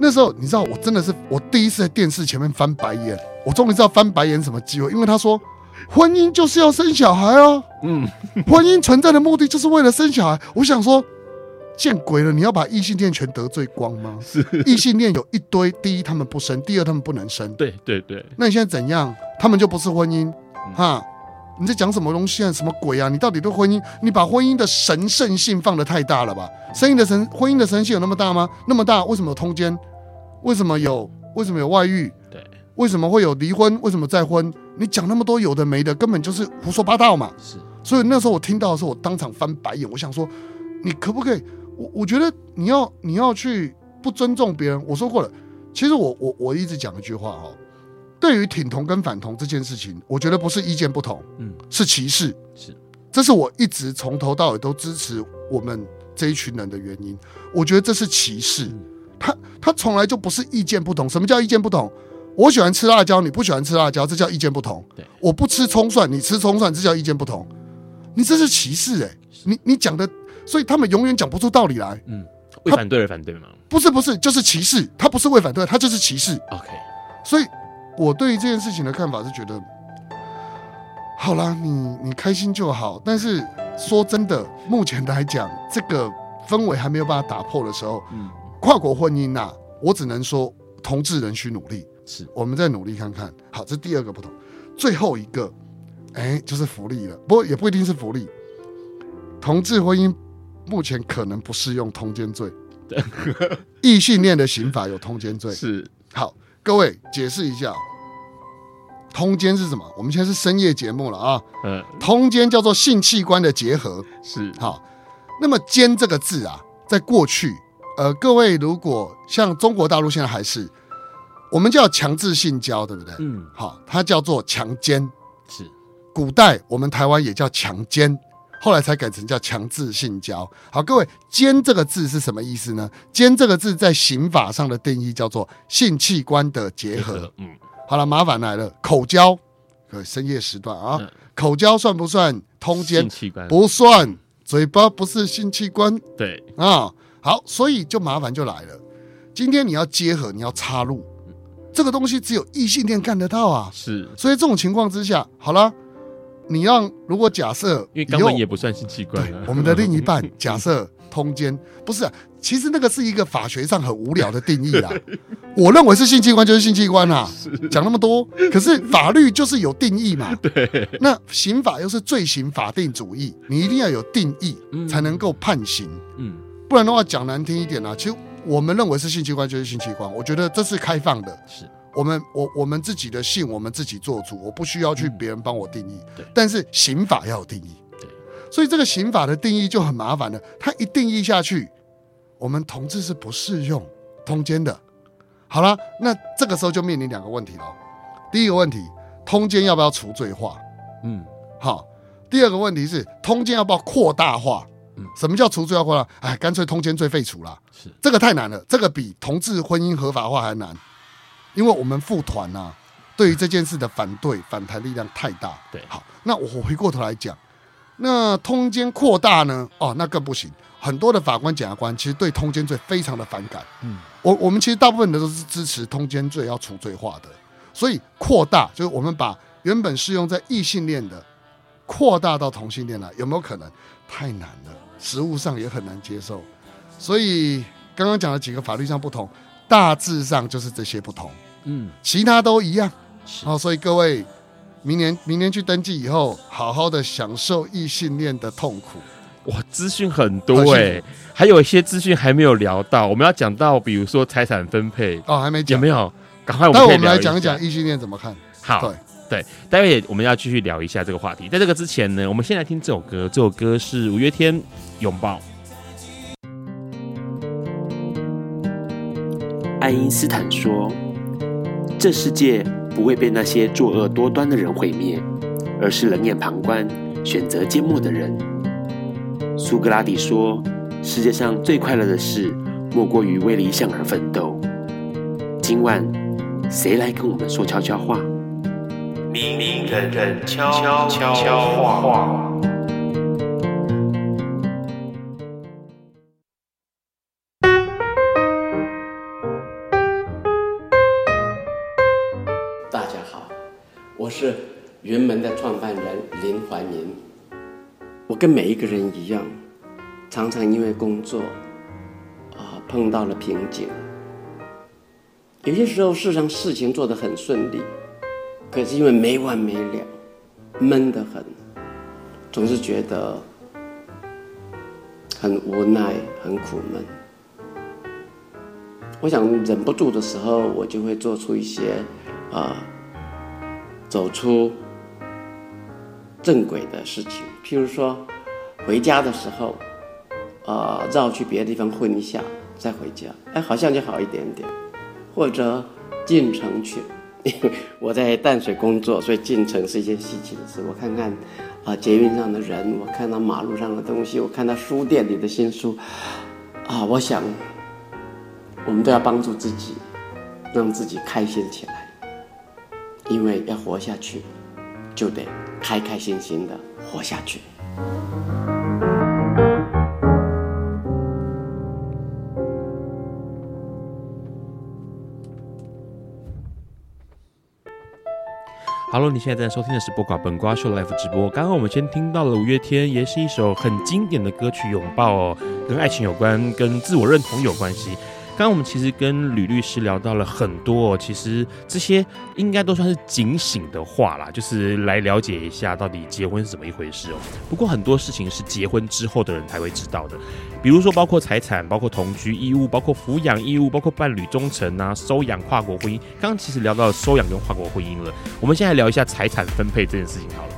那时候你知道，我真的是我第一次在电视前面翻白眼。我终于知道翻白眼什么机会，因为他说婚姻就是要生小孩啊，嗯，婚姻存在的目的就是为了生小孩。我想说，见鬼了！你要把异性恋全得罪光吗？是异性恋有一堆，第一他们不生，第二他们不能生。对对对。那你现在怎样？他们就不是婚姻，哈？你在讲什么东西啊？什么鬼啊？你到底对婚姻？你把婚姻的神圣性放得太大了吧？生意的神，婚姻的神圣性有那么大吗？那么大，为什么有通奸？为什么有？为什么有外遇？对，为什么会有离婚？为什么再婚？你讲那么多有的没的，根本就是胡说八道嘛！是，所以那时候我听到的时候，我当场翻白眼。我想说，你可不可以？我我觉得你要你要去不尊重别人。我说过了，其实我我我一直讲一句话哈。对于挺同跟反同这件事情，我觉得不是意见不同，嗯，是歧视，是，这是我一直从头到尾都支持我们这一群人的原因。我觉得这是歧视，嗯、他他从来就不是意见不同。什么叫意见不同？我喜欢吃辣椒，你不喜欢吃辣椒，这叫意见不同。对，我不吃葱蒜，你吃葱蒜，这叫意见不同。你这是歧视哎、欸！你你讲的，所以他们永远讲不出道理来。嗯，为反对而反对吗？不是不是，就是歧视。他不是为反对，他就是歧视。OK，所以。我对于这件事情的看法是觉得，好啦，你你开心就好。但是说真的，目前来讲，这个氛围还没有办法打破的时候，嗯，跨国婚姻呐、啊，我只能说，同志仍需努力，是我们再努力看看。好，这第二个不同，最后一个，哎，就是福利了。不过也不一定是福利，同志婚姻目前可能不适用通奸罪，异性恋的刑法有通奸罪，是好，各位解释一下。通奸是什么？我们现在是深夜节目了啊。嗯，通奸叫做性器官的结合，是好。那么“奸”这个字啊，在过去，呃，各位如果像中国大陆现在还是，我们叫强制性交，对不对？嗯，好，它叫做强奸。是，古代我们台湾也叫强奸，后来才改成叫强制性交。好，各位“奸”这个字是什么意思呢？“奸”这个字在刑法上的定义叫做性器官的结合。嗯。好了，麻烦来了。口交，深夜时段啊，嗯、口交算不算通奸？不算，嘴巴不是性器官。对啊，好，所以就麻烦就来了。今天你要结合，你要插入，这个东西只有异性恋干得到啊。是，所以这种情况之下，好了，你让如果假设，因为肛门也不算性器官啊，我们的另一半 假设通奸，不是啊，其实那个是一个法学上很无聊的定义啊。我认为是性器官就是性器官啊，讲那么多，可是法律就是有定义嘛。对，那刑法又是罪行法定主义，你一定要有定义才能够判刑。嗯，不然的话讲难听一点啊，其实我们认为是性器官就是性器官，我觉得这是开放的。是我们我我们自己的性我们自己做主，我不需要去别人帮我定义。对，但是刑法要有定义。对，所以这个刑法的定义就很麻烦了，它一定义下去，我们同志是不适用通奸的。好了，那这个时候就面临两个问题了。第一个问题，通奸要不要除罪化？嗯，好。第二个问题是，通奸要不要扩大化？嗯，什么叫除罪化？哎，干脆通奸罪废除了。是，这个太难了，这个比同志婚姻合法化还难，因为我们妇团呐，对于这件事的反对 反弹力量太大。对，好，那我回过头来讲，那通奸扩大呢？哦，那更不行。很多的法官、检察官其实对通奸罪非常的反感。嗯，我我们其实大部分的都是支持通奸罪要除罪化的，所以扩大就是我们把原本适用在异性恋的扩大到同性恋了，有没有可能？太难了，实物上也很难接受。所以刚刚讲的几个法律上不同，大致上就是这些不同。嗯，其他都一样。好，所以各位明年明年去登记以后，好好的享受异性恋的痛苦。哇，资讯很多哎、欸，还有一些资讯还没有聊到，我们要讲到，比如说财产分配哦，还没讲，有没有？赶快，那我们来讲一讲异性恋怎么看。好，对对，待会我们要继续聊一下这个话题。在这个之前呢，我们先来听这首歌，这首歌是五月天《拥抱》。爱因斯坦说：“这世界不会被那些作恶多端的人毁灭，而是冷眼旁观、选择缄默的人。”苏格拉底说：“世界上最快乐的事，莫过于为理想而奋斗。”今晚，谁来跟我们说悄悄话？明明人人悄悄悄悄话。大家好，我是云门的创办人林怀民。我跟每一个人一样，常常因为工作啊碰到了瓶颈。有些时候，事实上事情做得很顺利，可是因为没完没了，闷得很，总是觉得很无奈、很苦闷。我想忍不住的时候，我就会做出一些啊，走出。正轨的事情，譬如说，回家的时候，啊、呃，绕去别的地方混一下，再回家，哎，好像就好一点点。或者进城去，我在淡水工作，所以进城是一件稀奇的事。我看看啊，捷运上的人，我看到马路上的东西，我看到书店里的新书，啊，我想，我们都要帮助自己，让自己开心起来，因为要活下去，就得。开开心心的活下去。Hello，你现在在收听的是播瓜本瓜秀 Live 直播。刚刚我们先听到了五月天，也是一首很经典的歌曲《拥抱》哦，跟爱情有关，跟自我认同有关系。刚刚我们其实跟吕律师聊到了很多，其实这些应该都算是警醒的话啦，就是来了解一下到底结婚是怎么一回事哦。不过很多事情是结婚之后的人才会知道的，比如说包括财产、包括同居义务、包括抚养义务、包括伴侣忠诚啊、收养、跨国婚姻。刚刚其实聊到收养跟跨国婚姻了，我们现在聊一下财产分配这件事情好了。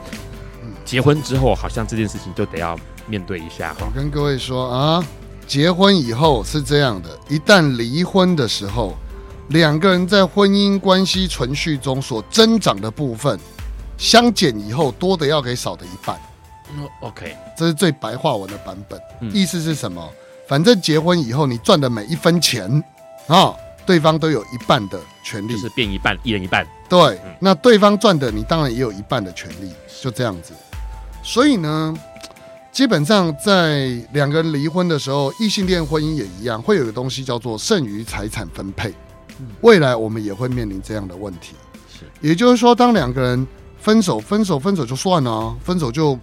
结婚之后好像这件事情就得要面对一下。我跟各位说啊。结婚以后是这样的，一旦离婚的时候，两个人在婚姻关系存续中所增长的部分，相减以后多的要给少的一半。OK，这是最白话文的版本。意思是什么？反正结婚以后你赚的每一分钱啊，对方都有一半的权利，就是变一半，一人一半。对，那对方赚的你当然也有一半的权利，就这样子。所以呢。基本上在两个人离婚的时候，异性恋婚姻也一样，会有个东西叫做剩余财产分配。未来我们也会面临这样的问题。是，也就是说，当两个人分手，分手，分手就算了，分手就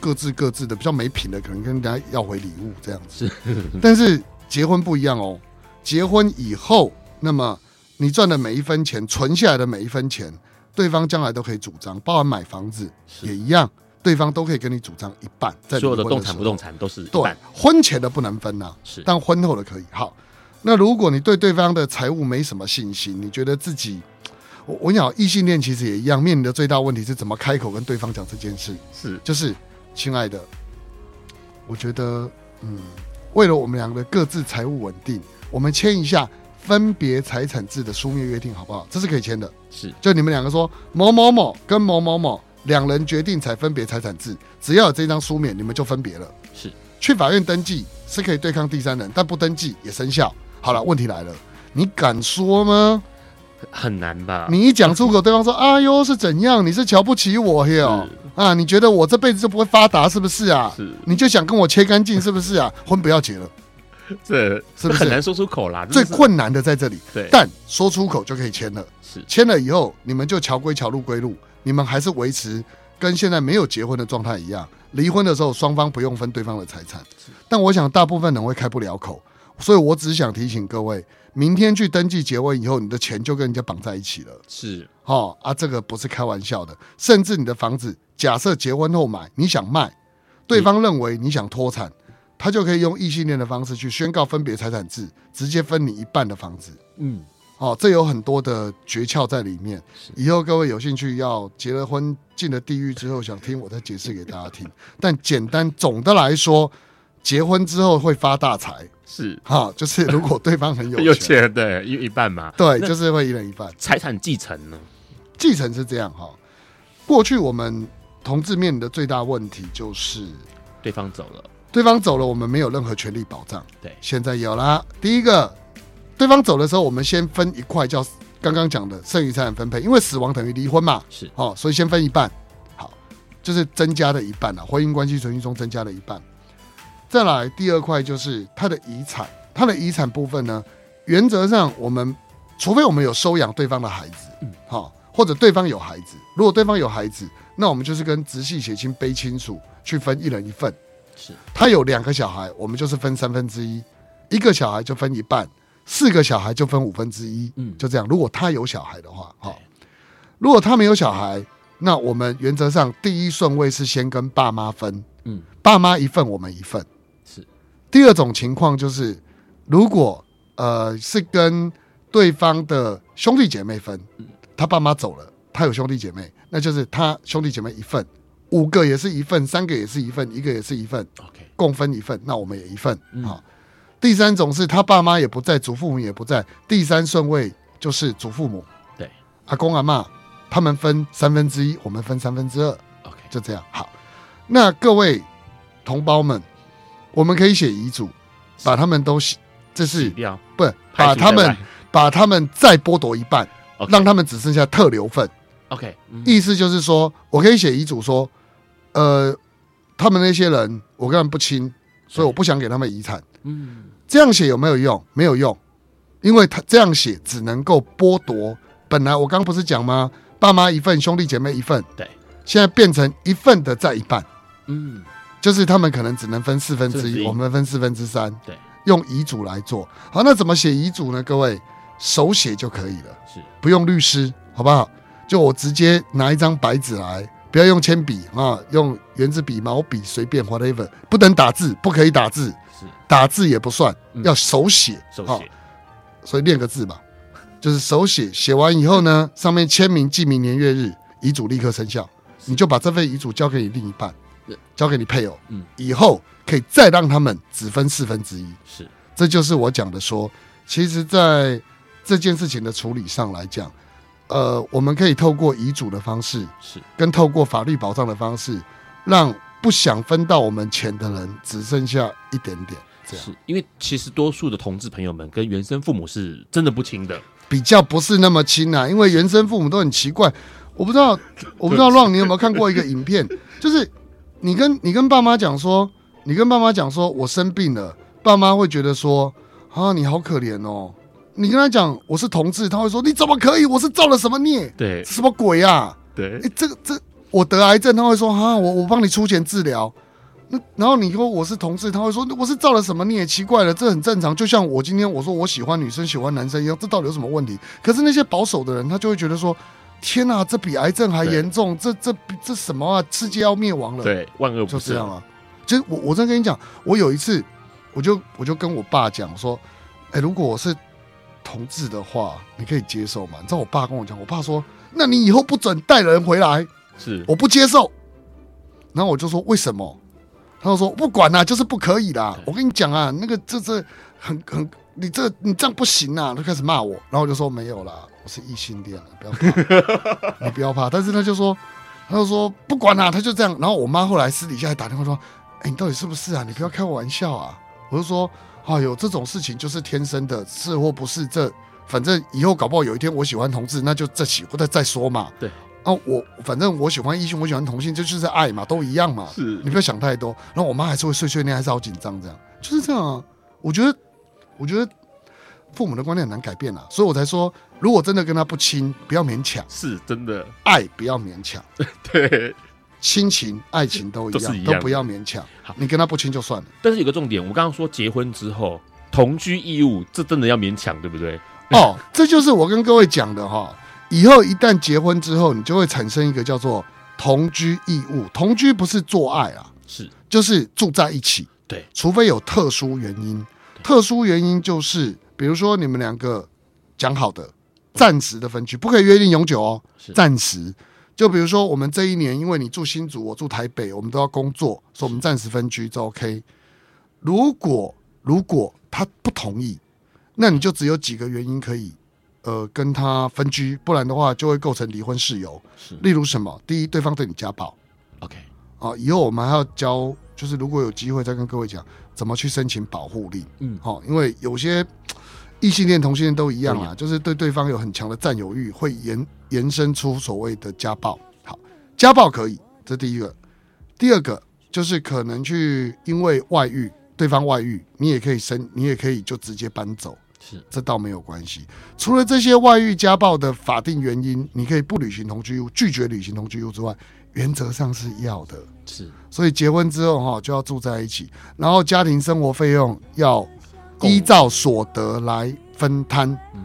各自各自的，比较没品的，可能跟人家要回礼物这样子。是，但是结婚不一样哦。结婚以后，那么你赚的每一分钱，存下来的每一分钱，对方将来都可以主张，包含买房子也一样，对方都可以跟你主张一半。在所有的动产、不动产都是。对，婚前的不能分呐、啊，是，但婚后的可以。好。那如果你对对方的财务没什么信心，你觉得自己，我我讲异性恋其实也一样，面临的最大问题是怎么开口跟对方讲这件事？是，就是亲爱的，我觉得，嗯，为了我们两个的各自财务稳定，我们签一下分别财产制的书面约定，好不好？这是可以签的。是，就你们两个说某某某跟某某某两人决定才分别财产制，只要有这张书面，你们就分别了。是，去法院登记是可以对抗第三人，但不登记也生效。好了，问题来了，你敢说吗？很难吧？你一讲出口，对方说：“哎呦，是怎样？你是瞧不起我哟？啊，你觉得我这辈子就不会发达，是不是啊？是，你就想跟我切干净，是不是啊？婚不要结了，这是不是很难说出口啦？最困难的在这里。对，但说出口就可以签了。是，签了以后，你们就桥归桥，路归路，你们还是维持跟现在没有结婚的状态一样。离婚的时候，双方不用分对方的财产。但我想，大部分人会开不了口。所以我只想提醒各位，明天去登记结婚以后，你的钱就跟人家绑在一起了。是，哦啊，这个不是开玩笑的。甚至你的房子，假设结婚后买，你想卖，对方认为你想脱产，他就可以用异性恋的方式去宣告分别财产制，直接分你一半的房子。嗯，哦，这有很多的诀窍在里面。以后各位有兴趣要结了婚进了地狱之后，想听我再解释给大家听。但简单总的来说，结婚之后会发大财。是哈，就是如果对方很有钱，有钱对一一半嘛，对，就是会一人一半。财产继承呢？继承是这样哈。过去我们同志面临的最大问题就是对方走了，对方走了，我们没有任何权利保障。对，现在有啦。第一个，对方走的时候，我们先分一块，叫刚刚讲的剩余财产分配，因为死亡等于离婚嘛，是。哦，所以先分一半。好，就是增加的一半了，婚姻关系存续中增加了一半。再来第二块就是他的遗产，他的遗产部分呢，原则上我们除非我们有收养对方的孩子，嗯，好，或者对方有孩子，如果对方有孩子，那我们就是跟直系血亲卑亲属去分一人一份，是，他有两个小孩，我们就是分三分之一，一个小孩就分一半，四个小孩就分五分之一，嗯，就这样。如果他有小孩的话，好，如果他没有小孩，那我们原则上第一顺位是先跟爸妈分，嗯，爸妈一份，我们一份。是。第二种情况就是，如果呃是跟对方的兄弟姐妹分，他爸妈走了，他有兄弟姐妹，那就是他兄弟姐妹一份，五个也是一份，三个也是一份，一个也是一份，OK，共分一份，那我们也一份。好，第三种是他爸妈也不在，祖父母也不在，第三顺位就是祖父母，对，阿公阿嬷他们分三分之一，我们分三分之二，OK，就这样。好，那各位同胞们。我们可以写遗嘱，把他们都洗，这是不把他们把他们再剥夺一半，okay. 让他们只剩下特留份。OK，意思就是说我可以写遗嘱说，呃，他们那些人我跟他们不亲，所以我不想给他们遗产。嗯，这样写有没有用？没有用，因为他这样写只能够剥夺。本来我刚刚不是讲吗？爸妈一份，兄弟姐妹一份，对，现在变成一份的再一半。嗯。就是他们可能只能分四分之一，我们分四分之三。对，用遗嘱来做。好，那怎么写遗嘱呢？各位手写就可以了，是不用律师，好不好？就我直接拿一张白纸来，不要用铅笔啊，用圆珠笔、毛笔，随便 whatever，不能打字，不可以打字，是。打字也不算，要手写，手写。所以练个字吧，就是手写。写完以后呢，上面签名、记明年月日，遗嘱立刻生效，你就把这份遗嘱交给你另一半。交给你配偶，嗯，以后可以再让他们只分四分之一，是，这就是我讲的说，其实，在这件事情的处理上来讲，呃，我们可以透过遗嘱的方式，是，跟透过法律保障的方式，让不想分到我们钱的人只剩下一点点，这样，是因为其实多数的同志朋友们跟原生父母是真的不亲的，比较不是那么亲啊，因为原生父母都很奇怪，我不知道，我不知道 Ron 你有没有看过一个影片，就是。你跟你跟爸妈讲说，你跟爸妈讲说我生病了，爸妈会觉得说啊你好可怜哦。你跟他讲我是同志，他会说你怎么可以？我是造了什么孽？对，什么鬼啊？对，哎，这个这我得癌症，他会说哈我我帮你出钱治疗。那然后你说我是同志，他会说我是造了什么孽？奇怪了，这很正常。就像我今天我说我喜欢女生喜欢男生一样，这到底有什么问题？可是那些保守的人，他就会觉得说，天哪，这比癌症还严重，这这这什么啊？世界要灭亡了。对，万恶不就这样啊。其实我我真跟你讲，我有一次，我就我就跟我爸讲说，哎，如果我是同志的话，你可以接受吗？你知道我爸跟我讲，我爸说，那你以后不准带人回来，是我不接受。然后我就说为什么？他就说不管啦、啊，就是不可以啦。我跟你讲啊，那个这这很很，你这你这样不行啊。他开始骂我，然后我就说没有啦，我是异性恋，不要怕，你不要怕。但是他就说，他就说不管啦、啊，他就这样。然后我妈后来私底下还打电话说，哎，你到底是不是啊？你不要开我玩笑啊。我就说，哎呦，这种事情就是天生的，是或不是这，反正以后搞不好有一天我喜欢同志，那就这起或者再说嘛。对。啊，我反正我喜欢异性，我喜欢同性，这就是爱嘛，都一样嘛。是，你不要想太多。然后我妈还是会碎碎念，还是好紧张，这样就是这样啊。我觉得，我觉得父母的观念很难改变啊，所以我才说，如果真的跟他不亲，不要勉强。是真的，爱不要勉强。对，亲情、爱情都一样，都，不要勉强。好，你跟他不亲就算了。但是有个重点，我刚刚说结婚之后同居义务，这真的要勉强，对不对？哦，这就是我跟各位讲的哈。以后一旦结婚之后，你就会产生一个叫做同居义务。同居不是做爱啊，是就是住在一起。对，除非有特殊原因。特殊原因就是，比如说你们两个讲好的暂时的分居，不可以约定永久哦。暂时。就比如说我们这一年，因为你住新竹，我住台北，我们都要工作，所以我们暂时分居就 OK。如果如果他不同意，那你就只有几个原因可以。呃，跟他分居，不然的话就会构成离婚事由。是，例如什么？第一，对方对你家暴。OK，啊，以后我们还要教，就是如果有机会再跟各位讲怎么去申请保护令。嗯，好，因为有些异性恋、同性恋都一样啊，就是对对方有很强的占有欲，会延延伸出所谓的家暴。好，家暴可以，这第一个。第二个就是可能去因为外遇，对方外遇，你也可以生，你也可以就直接搬走。是，这倒没有关系。除了这些外遇家暴的法定原因，你可以不履行同居义务，拒绝履行同居义务之外，原则上是要的。是，所以结婚之后哈就要住在一起，然后家庭生活费用要依照所得来分摊。嗯，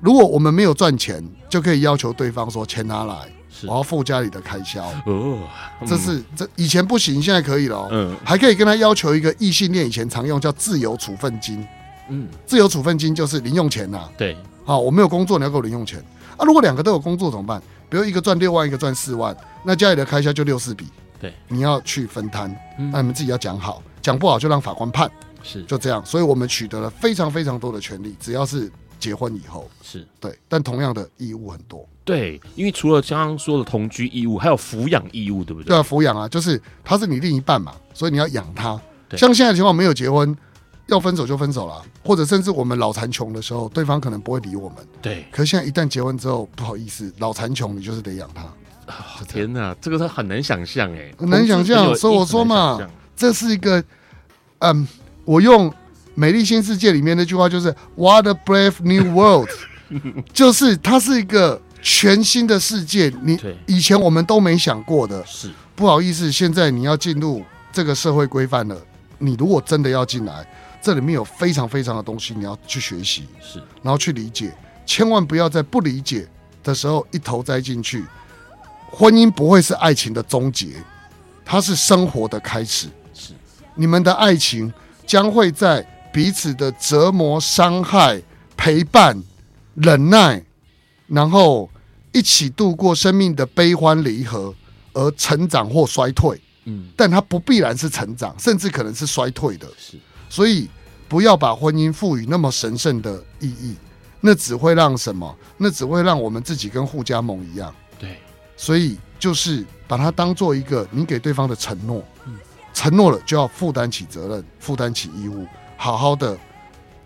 如果我们没有赚钱，就可以要求对方说钱拿来，我要付家里的开销。哦，这是这以前不行，现在可以了。嗯，还可以跟他要求一个异性恋以前常用叫自由处分金。嗯，自由处分金就是零用钱呐、啊。对，好，我没有工作，你要给我零用钱啊。如果两个都有工作怎么办？比如一个赚六万，一个赚四万，那家里的开销就六四比。对，你要去分摊，那你们自己要讲好，讲不好就让法官判。是，就这样。所以我们取得了非常非常多的权利，只要是结婚以后。是对，但同样的义务很多。对，因为除了刚刚说的同居义务，还有抚养义务，对不对？对啊，抚养啊，就是他是你另一半嘛，所以你要养他。像现在的情况，没有结婚。要分手就分手了，或者甚至我们老残穷的时候，对方可能不会理我们。对，可是现在一旦结婚之后，不好意思，老残穷，你就是得养他。哦，天哪，这个他很难想象哎，很难想象。所以我说嘛，这是一个，嗯，我用《美丽新世界》里面那句话就是 “What a brave new world”，就是它是一个全新的世界，你以前我们都没想过的。是，不好意思，现在你要进入这个社会规范了。你如果真的要进来。这里面有非常非常的东西，你要去学习，是，然后去理解，千万不要在不理解的时候一头栽进去。婚姻不会是爱情的终结，它是生活的开始。是，你们的爱情将会在彼此的折磨、伤害、陪伴、忍耐，然后一起度过生命的悲欢离合，而成长或衰退。嗯，但它不必然是成长，甚至可能是衰退的。是。所以，不要把婚姻赋予那么神圣的意义，那只会让什么？那只会让我们自己跟护家盟一样。对，所以就是把它当做一个你给对方的承诺。嗯，承诺了就要负担起责任，负担起义务，好好的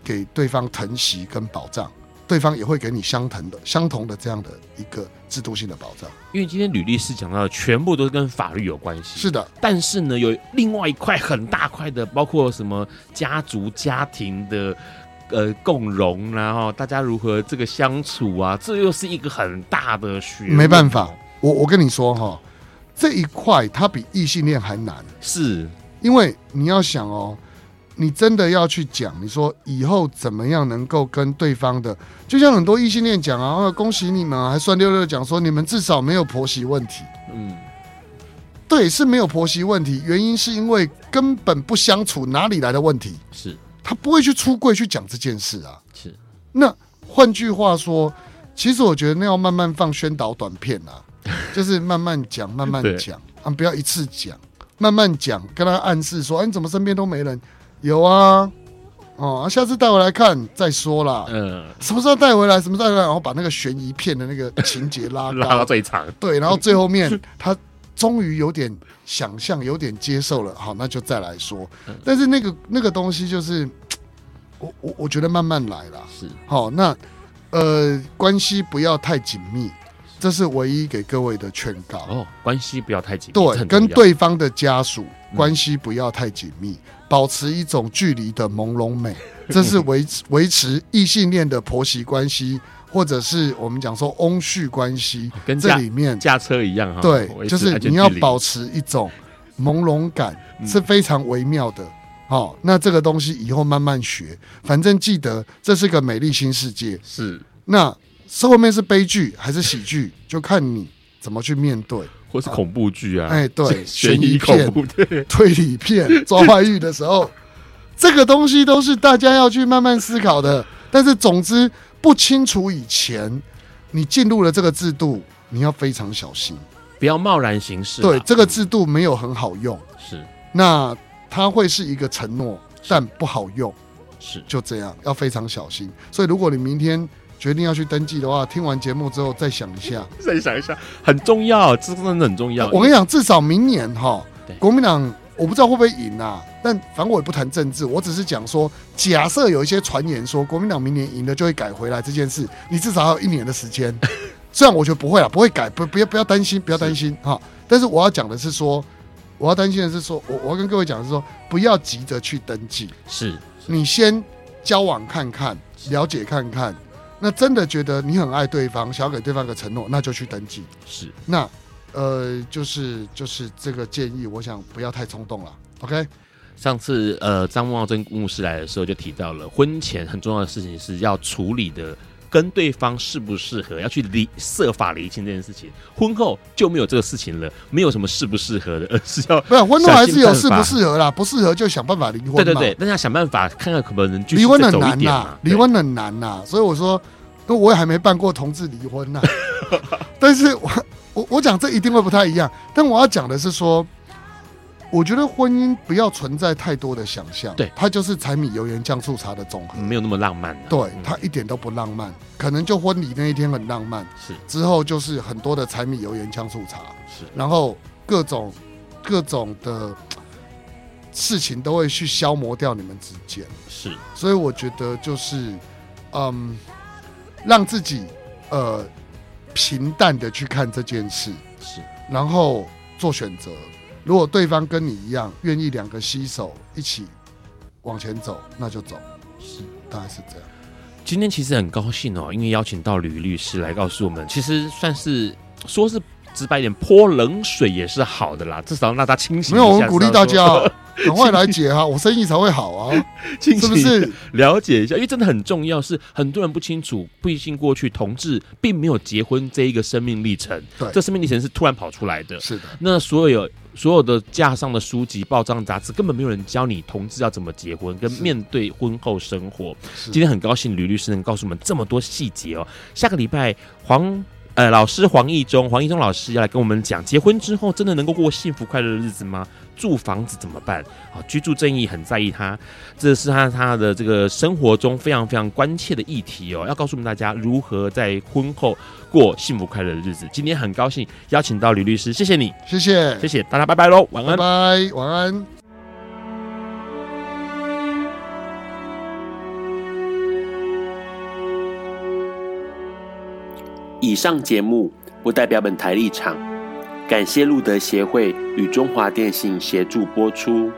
给对方疼惜跟保障。对方也会给你相同的、相同的这样的一个制度性的保障。因为今天吕律师讲到的全部都是跟法律有关系，是的。但是呢，有另外一块很大块的，包括什么家族、家庭的呃共荣，然后大家如何这个相处啊，这又是一个很大的学问。没办法，我我跟你说哈，这一块它比异性恋还难，是因为你要想哦。你真的要去讲，你说以后怎么样能够跟对方的，就像很多异性恋讲啊，恭喜你们啊，还算六六讲说你们至少没有婆媳问题。嗯，对，是没有婆媳问题，原因是因为根本不相处，哪里来的问题？是他不会去出柜去讲这件事啊。是，那换句话说，其实我觉得那要慢慢放宣导短片啊，就是慢慢讲，慢慢讲啊，不要一次讲，慢慢讲，跟他暗示说，哎，你怎么身边都没人？有啊，哦，下次带回来看再说啦。嗯，什么时候带回来？什么时候带回来？然后把那个悬疑片的那个情节拉 拉到最长。对，然后最后面他终于有点想象，有点接受了。好，那就再来说。但是那个那个东西就是，我我我觉得慢慢来啦。是，好，那呃，关系不要太紧密，这是唯一给各位的劝告。哦，关系不要太紧密。对，跟对方的家属关系不要太紧密。保持一种距离的朦胧美，这是维持维持异性恋的婆媳关系，或者是我们讲说翁婿关系，跟这里面驾车一样哈。对，就是你要保持一种朦胧感，是非常微妙的。好，那这个东西以后慢慢学，反正记得这是个美丽新世界。是，那后面是。悲剧还是。喜剧，就看你怎么去面对。或是。恐怖剧啊，哎，对，悬疑恐怖对，推理片抓外遇的时候，这个东西都是大家要去慢慢思考的。但是，总之不清楚以前，你进入了这个制度，你要非常小心，不要贸然行事。对，这个制度没有很好用，是。那它会是。一个承诺，但不好用，是。就这样，要非常小心。所以，如果你明天。决定要去登记的话，听完节目之后再想一下，再想一下，很重要，这真的很重要。我跟你讲，至少明年哈，国民党我不知道会不会赢啊，但反正我也不谈政治，我只是讲说，假设有一些传言说国民党明年赢了就会改回来这件事，你至少还有一年的时间。虽然我觉得不会啊，不会改，不不要不要担心，不要担心哈。但是我要讲的是说，我要担心的是说，我我要跟各位讲的是说，不要急着去登记，是你先交往看看，了解看看。那真的觉得你很爱对方，想要给对方个承诺，那就去登记。是，那呃，就是就是这个建议，我想不要太冲动了。OK，上次呃张茂珍牧师来的时候就提到了，婚前很重要的事情是要处理的。跟对方适不适合，要去理设法厘清这件事情。婚后就没有这个事情了，没有什么适不适合的，而是要不是婚后还是有适不适合啦，不适合就想办法离婚。对对对，但是要想办法看看可不能离婚很难呐，离婚很难呐，所以我说，那我也还没办过同志离婚呐。但是我我我讲这一定会不太一样，但我要讲的是说。我觉得婚姻不要存在太多的想象，对，它就是柴米油盐酱醋茶的总和，没有那么浪漫。对，它一点都不浪漫，可能就婚礼那一天很浪漫，是。之后就是很多的柴米油盐酱醋茶，是，然后各种各种的事情都会去消磨掉你们之间，是。所以我觉得就是，嗯，让自己呃平淡的去看这件事，是，然后做选择。如果对方跟你一样愿意两个携手一起往前走，那就走。是，大概是这样。今天其实很高兴哦，因为邀请到吕律师来告诉我们，其实算是说是直白一点，泼冷水也是好的啦，至少让他清醒一下。没有，我们鼓励大家 赶快来解哈，我生意才会好啊，是不是？了解一下，因为真的很重要，是很多人不清楚，毕竟过去同志并没有结婚这一个生命历程，对，这生命历程是突然跑出来的。是的，那所有。所有的架上的书籍、报章、杂志，根本没有人教你同志要怎么结婚，跟面对婚后生活。今天很高兴吕律师能告诉我们这么多细节哦。下个礼拜黄呃老师黄义忠黄义忠老师要来跟我们讲，结婚之后真的能够过幸福快乐的日子吗？住房子怎么办？啊，居住正义很在意他，这是他他的这个生活中非常非常关切的议题哦。要告诉我们大家如何在婚后过幸福快乐的日子。今天很高兴邀请到李律师，谢谢你，谢谢，谢谢大家，拜拜喽，晚安，拜拜，晚安。以上节目不代表本台立场，感谢路德协会与中华电信协助播出。